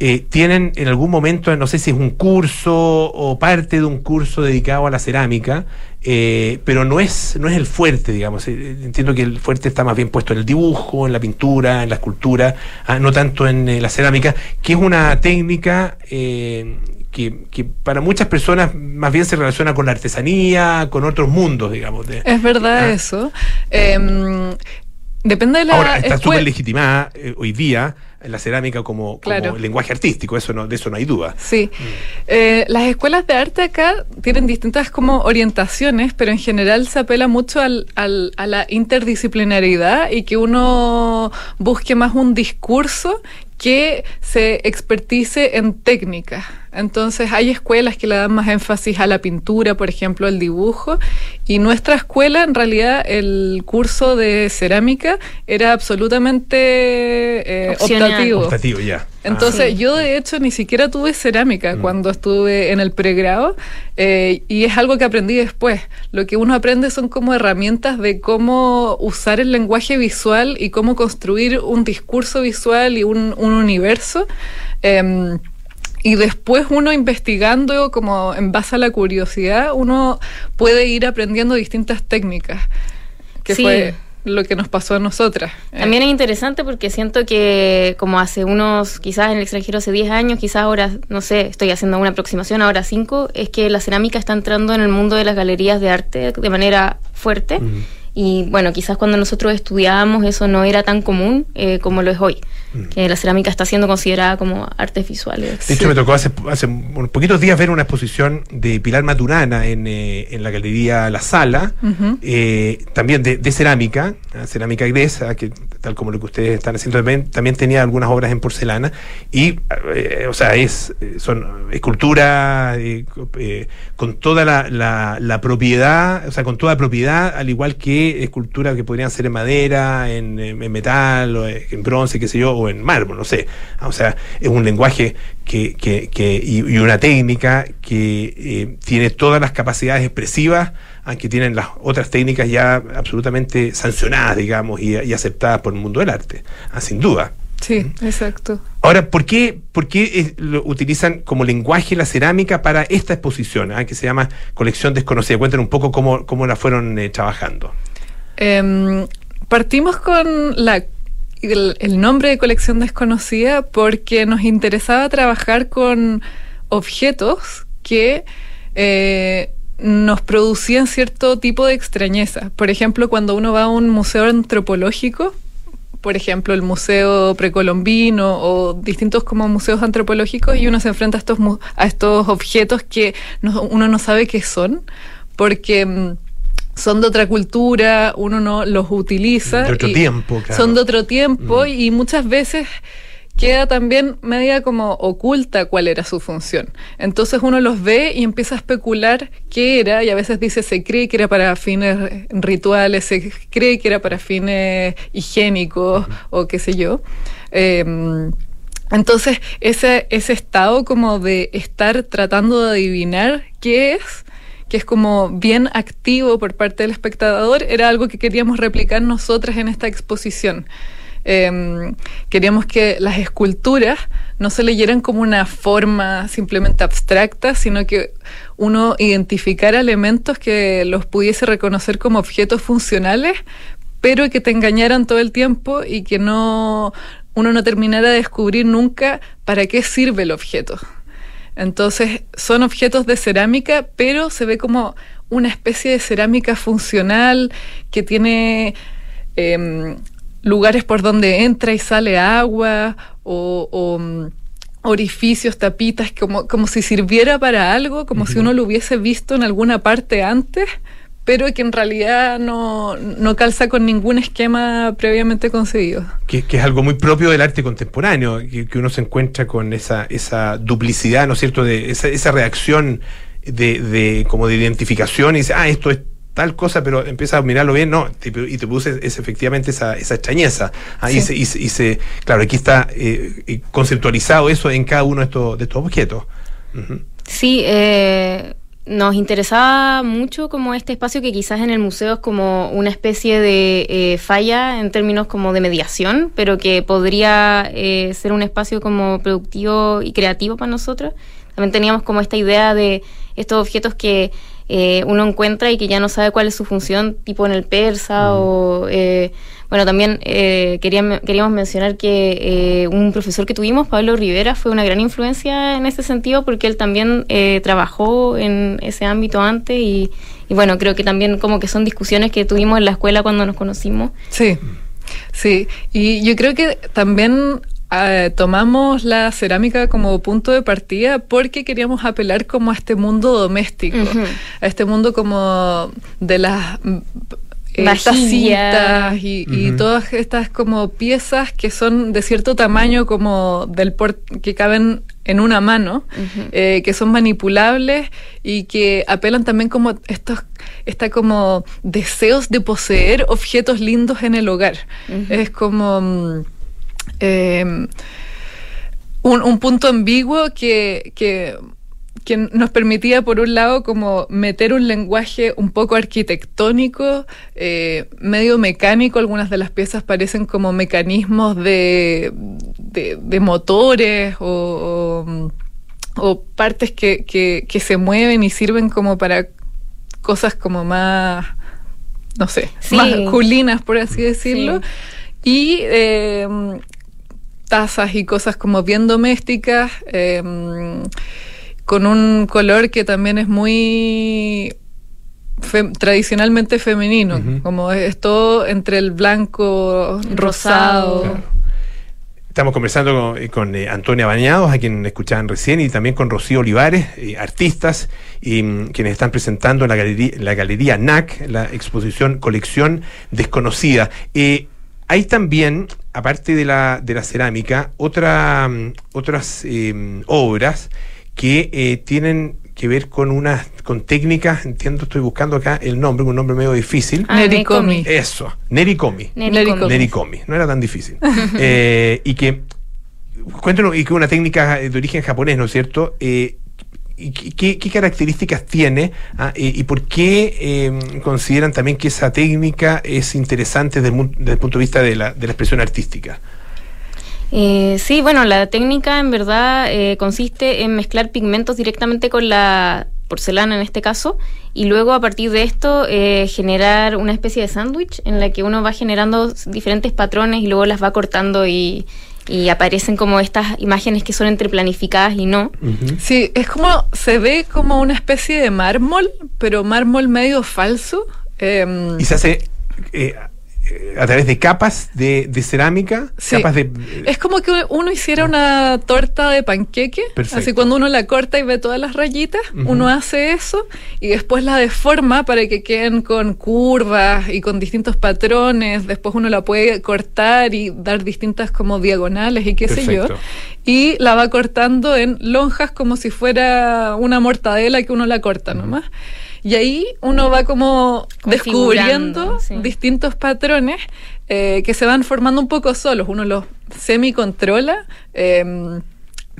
eh, tienen en algún momento, no sé si es un curso o parte de un curso dedicado a la cerámica, eh, pero no es, no es el fuerte, digamos. Eh, entiendo que el fuerte está más bien puesto en el dibujo, en la pintura, en la escultura, ah, no tanto en la cerámica, que es una técnica que, que, para muchas personas más bien se relaciona con la artesanía, con otros mundos, digamos. es verdad ah. eso. Em, depende de la. Ahora, está súper legitimada hoy día la cerámica como, lenguaje artístico, eso no, de eso no hay duda. Sí. Mm. Eh, las escuelas de arte acá tienen distintas como orientaciones, pero en general se apela mucho al, al, a la interdisciplinariedad y que uno busque más un discurso que se expertice en técnica. Entonces hay escuelas que le dan más énfasis a la pintura, por ejemplo, el dibujo, y nuestra escuela, en realidad, el curso de cerámica era absolutamente eh, optativo. Optativo, ya. Entonces, ah. yo de hecho ni siquiera tuve cerámica mm. cuando estuve en el pregrado, eh, y es algo que aprendí después. Lo que uno aprende son como herramientas de cómo usar el lenguaje visual y cómo construir un discurso visual y un, un universo. Em, y después uno investigando como en base a la curiosidad, uno puede ir aprendiendo distintas técnicas, que fue lo que nos pasó a nosotras. También es interesante porque siento que como hace unos, quizás en el extranjero hace 10 años, quizás ahora, no sé, estoy haciendo una aproximación, ahora 5, es que la cerámica está entrando en el mundo de las galerías de arte de manera fuerte. Y bueno, quizás cuando nosotros estudiábamos eso no era tan común eh, como lo es hoy, mm. que la cerámica está siendo considerada como artes visuales. De hecho, me tocó hace, hace unos poquitos días ver una exposición de Pilar Maturana en, eh, en la galería La Sala, eh, también de, de cerámica, cerámica inglesa, que tal como lo que ustedes están haciendo también, también tenía algunas obras en porcelana, y, o sea, es son escultura con toda la, la, la propiedad, o sea, con toda propiedad, al igual que esculturas que podrían ser en madera, en, metal, o en bronce, qué sé yo, o en mármol, no sé. O sea, es un lenguaje que, que, y, una técnica que eh, tiene todas las capacidades expresivas, aunque tienen las otras técnicas ya absolutamente sancionadas, digamos, y, aceptadas por el mundo del arte, ah, sin duda. Sí, exacto. Ahora, ¿por qué, por qué eh, lo utilizan como lenguaje la cerámica para esta exposición, ah, que se llama Colección Desconocida? Cuéntanos un poco cómo, cómo la fueron eh, trabajando. Em, partimos con la, el, nombre de colección desconocida porque nos interesaba trabajar con objetos que eh, nos producían cierto tipo de extrañeza. Por ejemplo, cuando uno va a un museo antropológico, por ejemplo, el museo precolombino o distintos como museos antropológicos y uno se enfrenta a estos, a estos objetos que uno no sabe qué son, porque mm, son de otra cultura, uno no los utiliza. De otro tiempo, claro. Son de otro tiempo mm. y muchas veces queda también media como oculta cuál era su función. Entonces uno los ve y empieza a especular qué era y a veces dice se cree que era para fines rituales, se cree que era para fines higiénicos o qué sé yo. Em, entonces ese, ese estado como de estar tratando de adivinar qué es, que es como bien activo por parte del espectador, era algo que queríamos replicar nosotras en esta exposición. Em, queríamos que las esculturas no se leyeran como una forma simplemente abstracta, sino que uno identificara elementos que los pudiese reconocer como objetos funcionales, pero que te engañaran todo el tiempo y que no uno no terminara de descubrir nunca para qué sirve el objeto. Entonces son objetos de cerámica, pero se ve como una especie de cerámica funcional que tiene em, lugares por donde entra y sale agua o, mm, orificios, tapitas, como, como si sirviera para algo, como si uno lo hubiese visto en alguna parte antes pero que en realidad no, calza con ningún esquema previamente concebido. Que, es algo muy propio del arte contemporáneo, que, uno se encuentra con esa, esa duplicidad, ¿no es cierto?, de esa, esa reacción de, de, como de identificación y dice, ah, esto es tal cosa, pero empieza a mirarlo bien, no, y te produce es efectivamente esa, esa extrañeza. Ah, y, se, claro, aquí está eh, conceptualizado eso en cada uno de estos, de estos objetos. Sí, eh, nos interesaba mucho como este espacio que quizás en el museo es como una especie de eh, falla en términos como de mediación, pero que podría eh, ser un espacio como productivo y creativo para nosotros. También teníamos como esta idea de estos objetos que eh, uno encuentra y que ya no sabe cuál es su función, tipo en el persa o... Bueno, también eh, queríamos mencionar que eh, un profesor que tuvimos, Pablo Rivera, fue una gran influencia en ese sentido porque él también eh, trabajó en ese ámbito antes y, bueno, creo que también como que son discusiones que tuvimos en la escuela cuando nos conocimos. Sí, sí, y yo creo que también tomamos la cerámica como punto de partida porque queríamos apelar como a este mundo doméstico, a este mundo como de las estas cintas y, todas estas como piezas que son de cierto tamaño como del que caben en una mano, eh, que son manipulables y que apelan también como estos está como deseos de poseer objetos lindos en el hogar. Es como mm, em, un, un, punto ambiguo que, que que nos permitía, por un lado, como meter un lenguaje un poco arquitectónico, eh, medio mecánico. Algunas de las piezas parecen como mecanismos de, de, motores o, o, partes que, que, se mueven y sirven como para cosas como más, no sé, masculinas, por así decirlo. Y eh, tazas y cosas como bien domésticas. Eh, con un color que también es muy tradicionalmente femenino, como es todo entre el blanco, rosado. Estamos conversando con, eh, Antonia Bañados, a quien escuchaban recién, y también con Rocío Olivares, eh, artistas, y, mm, quienes están presentando en la galería, la galería NAC, la exposición Colección Desconocida. Eh, hay también, aparte de la, de la cerámica, otra, mm, otras obras que eh, tienen que ver con unas con técnicas, entiendo, estoy buscando acá el nombre, un nombre medio difícil. Ah, Nerikomi. Eso, Nerikomi. Nerikomi. No era tan difícil. eh, y que, cuéntanos, y que una técnica de origen japonés, ¿no es cierto? Eh, y qué, qué, características tiene ah, eh, y por qué eh, consideran también que esa técnica es interesante desde el, desde el punto de vista de la, de la expresión artística? Eh, sí, bueno, la técnica en verdad eh, consiste en mezclar pigmentos directamente con la porcelana en este caso y luego a partir de esto eh, generar una especie de sándwich en la que uno va generando diferentes patrones y luego las va cortando y, aparecen como estas imágenes que son entre planificadas y no. Sí, es como, se ve como una especie de mármol, pero mármol medio falso. Em, y se hace eh, a través de capas de, cerámica, capas de... Es como que uno hiciera una torta de panqueque, así cuando uno la corta y ve todas las rayitas, uno hace eso y después la deforma para que queden con curvas y con distintos patrones, después uno la puede cortar y dar distintas como diagonales y qué sé yo, y la va cortando en lonjas como si fuera una mortadela que uno la corta nomás. Y ahí uno va como descubriendo distintos patrones eh, que se van formando un poco solos. Uno los semi-controla, em,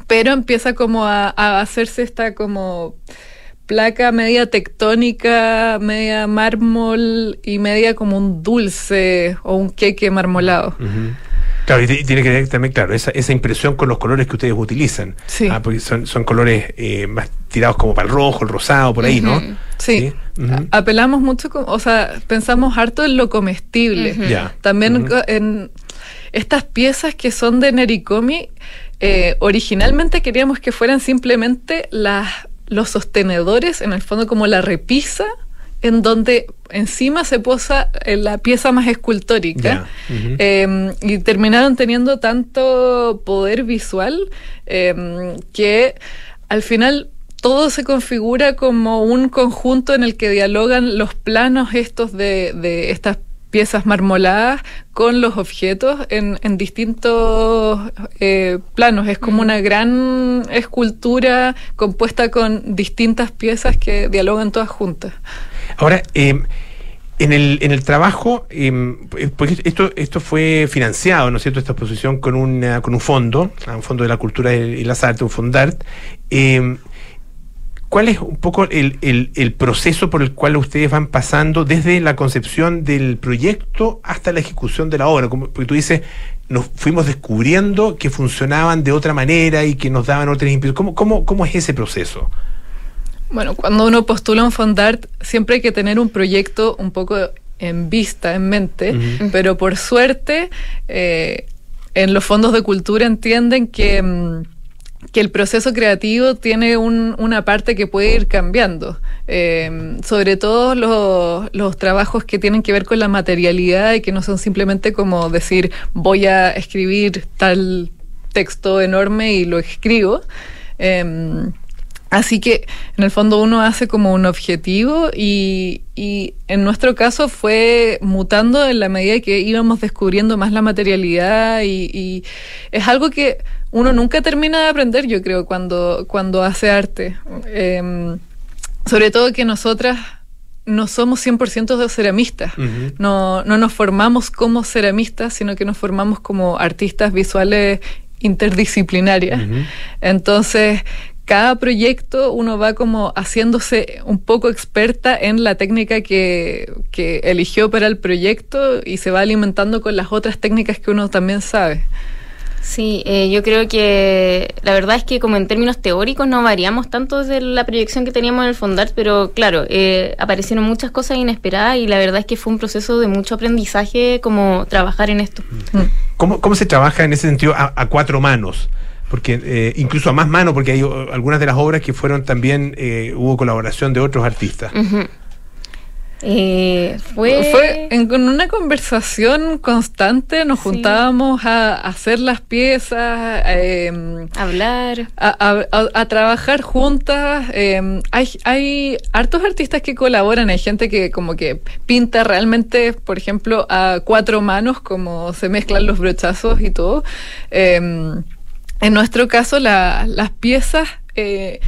pero empieza como a, hacerse esta como placa media tectónica, media mármol y media como un dulce o un queque marmolado. Claro, y tiene que ver también, claro, esa, esa impresión con los colores que ustedes utilizan. Sí. Ah, porque son, son colores eh, más tirados como para el rojo, el rosado, por ahí, ¿no? Sí. Apelamos mucho, o sea, pensamos harto en lo comestible. También en estas piezas que son de Nerikomi, eh, originalmente queríamos que fueran simplemente las, los sostenedores, en el fondo como la repisa en donde encima se posa eh, la pieza más escultórica em, y terminaron teniendo tanto poder visual em, que al final todo se configura como un conjunto en el que dialogan los planos estos de, de estas piezas marmoladas con los objetos en, en distintos eh, planos. Es como una gran escultura compuesta con distintas piezas que dialogan todas juntas. Ahora, em, en, el, en el trabajo, em, porque esto, esto fue financiado, ¿no es cierto?, esta exposición con, con un fondo, un fondo de la cultura y las artes, un Fondart. ¿Cuál es un poco el, el, proceso por el cual ustedes van pasando desde la concepción del proyecto hasta la ejecución de la obra? Como, porque tú dices, nos fuimos descubriendo que funcionaban de otra manera y que nos daban otras impresiones. ¿Cómo, cómo, cómo es ese proceso? Bueno, cuando uno postula un Fondart, siempre hay que tener un proyecto un poco en vista, en mente, pero por suerte, eh, en los fondos de cultura entienden que... Que el proceso creativo tiene una parte que puede ir cambiando. Eh, sobre todo los, los, trabajos que tienen que ver con la materialidad y que no son simplemente como decir voy a escribir tal texto enorme y lo escribo. Eh, Así que en el fondo uno hace como un objetivo y, y, en nuestro caso fue mutando en la medida que íbamos descubriendo más la materialidad y, es algo que uno nunca termina de aprender, yo creo, cuando, cuando hace arte. Em, sobre todo que nosotras no somos 100% de ceramistas, no, no nos formamos como ceramistas, sino que nos formamos como artistas visuales interdisciplinarias. Entonces, cada proyecto uno va como haciéndose un poco experta en la técnica que, que, eligió para el proyecto y se va alimentando con las otras técnicas que uno también sabe. Sí, eh, yo creo que la verdad es que como en términos teóricos no variamos tanto desde la proyección que teníamos en el Fondart, pero claro, eh, aparecieron muchas cosas inesperadas y la verdad es que fue un proceso de mucho aprendizaje como trabajar en esto. ¿Cómo, cómo se trabaja en ese sentido a cuatro manos? porque eh, incluso a más mano, porque hay uh, algunas de las obras que fueron también, eh, hubo colaboración de otros artistas. Eh, fue, fue en, una conversación constante, nos juntábamos a, hacer las piezas, eh, hablar, a, trabajar juntas. Em, hay, hay hartos artistas que colaboran, hay gente que como que pinta realmente, por ejemplo, a cuatro manos, como se mezclan los brochazos y todo. Em, en nuestro caso, las piezas eh,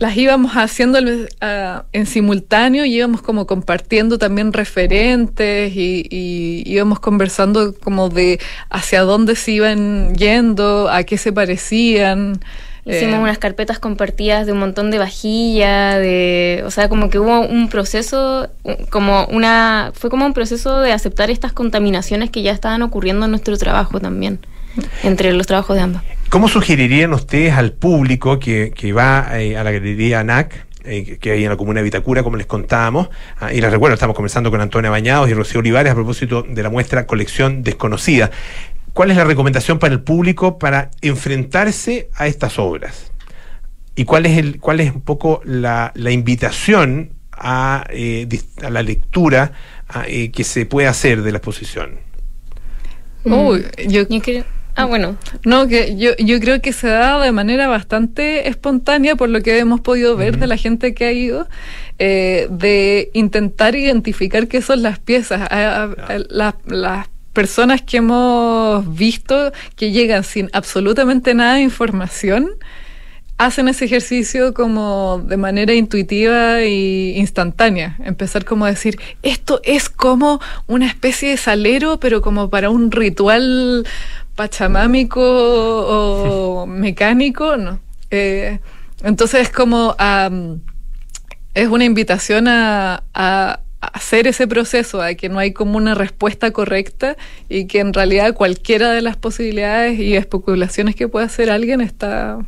las íbamos haciendo en simultáneo y íbamos como compartiendo también referentes y, íbamos conversando como de hacia dónde se iban yendo, a qué se parecían. Hicimos eh, unas carpetas compartidas de un montón de vajilla, de, o sea, como que hubo un proceso, como una, fue como un proceso de aceptar estas contaminaciones que ya estaban ocurriendo en nuestro trabajo también entre los trabajos de ambas. ¿Cómo sugerirían ustedes al público que, que va eh, a la galería NAC? Eh, que hay en la comuna de Vitacura, como les contábamos. Ah, y les recuerdo, estamos conversando con Antonia Bañados y Rocío Olivares a propósito de la muestra Colección Desconocida. ¿Cuál es la recomendación para el público para enfrentarse a estas obras? ¿Y cuál es, el, cuál es un poco la, la invitación a, eh, a, la lectura que se puede hacer de la exposición? Uy, yo, creo... Ah, bueno. No, que yo, yo creo que se da de manera bastante espontánea por lo que hemos podido ver de la gente que ha ido, eh, de intentar identificar qué son las piezas. las personas que hemos visto que llegan sin absolutamente nada de información, hacen ese ejercicio como de manera intuitiva e instantánea. Empezar como a decir, esto es como una especie de salero, pero como para un ritual pachamámico o mecánico, ¿no? Eh, entonces es como es una invitación a, a, hacer ese proceso, a que no hay como una respuesta correcta y que en realidad cualquiera de las posibilidades y especulaciones que pueda hacer alguien está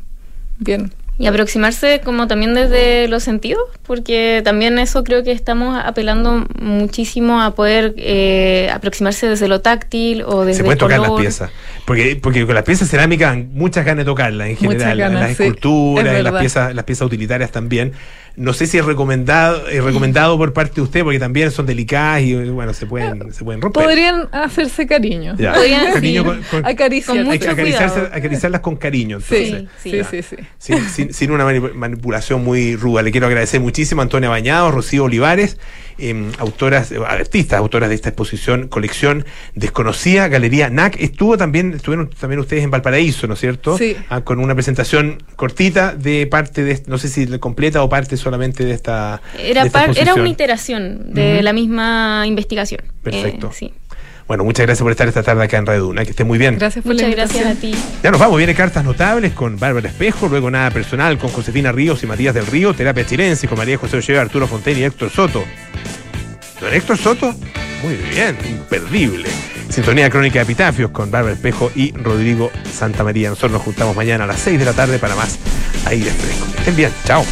bien. Y aproximarse como también desde los sentidos, porque también eso creo que estamos apelando muchísimo a poder eh, aproximarse desde lo táctil o desde Se pueden tocar las piezas, porque, porque con las piezas cerámicas muchas ganas de tocarlas en general, las esculturas, las piezas, las piezas utilitarias también. No sé si es recomendado, es recomendado por parte de usted, porque también son delicadas y bueno, se pueden, se pueden romper. Podrían hacerse cariño. Podrían cariño con, acariciarlas con cariño. Entonces, sí, sí, sí, Sin, sin, una manipulación muy ruda. Le quiero agradecer muchísimo a Antonia Bañado, Rocío Olivares, em, autoras, eh, artistas, autoras de esta exposición, colección desconocida, Galería NAC. Estuvo también, estuvieron también ustedes en Valparaíso, ¿no es cierto? Sí. Ah, con una presentación cortita de parte de, no sé si completa o parte solamente de esta. Era, era una iteración de la misma investigación. Perfecto. Eh, sí. Bueno, muchas gracias por estar esta tarde acá en Radio Duna. Que esté muy bien. Gracias por Muchas la gracias a ti. Ya nos vamos, viene cartas notables con Bárbara Espejo, luego nada personal con Josefina Ríos y Matías del Río, terapia chilense con María José Olleva, Arturo Fontaine y Héctor Soto. ¿Don Héctor Soto? Muy bien, imperdible. Sintonía crónica de epitafios con Bárbara Espejo y Rodrigo Santamaría. Nosotros nos juntamos mañana a las 6 de la tarde para más aire fresco. Que estén bien, chao.